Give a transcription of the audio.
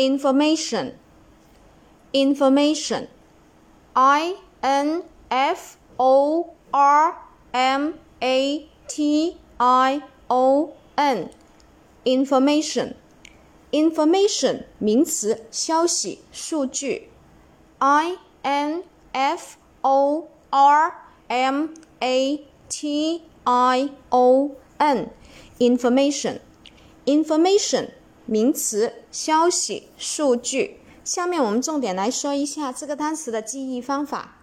information information i n f o r m a t i o n information information 名词，消息、数据。i n f o r m a t i o n information information 名词，消息、数据。下面我们重点来说一下这个单词的记忆方法。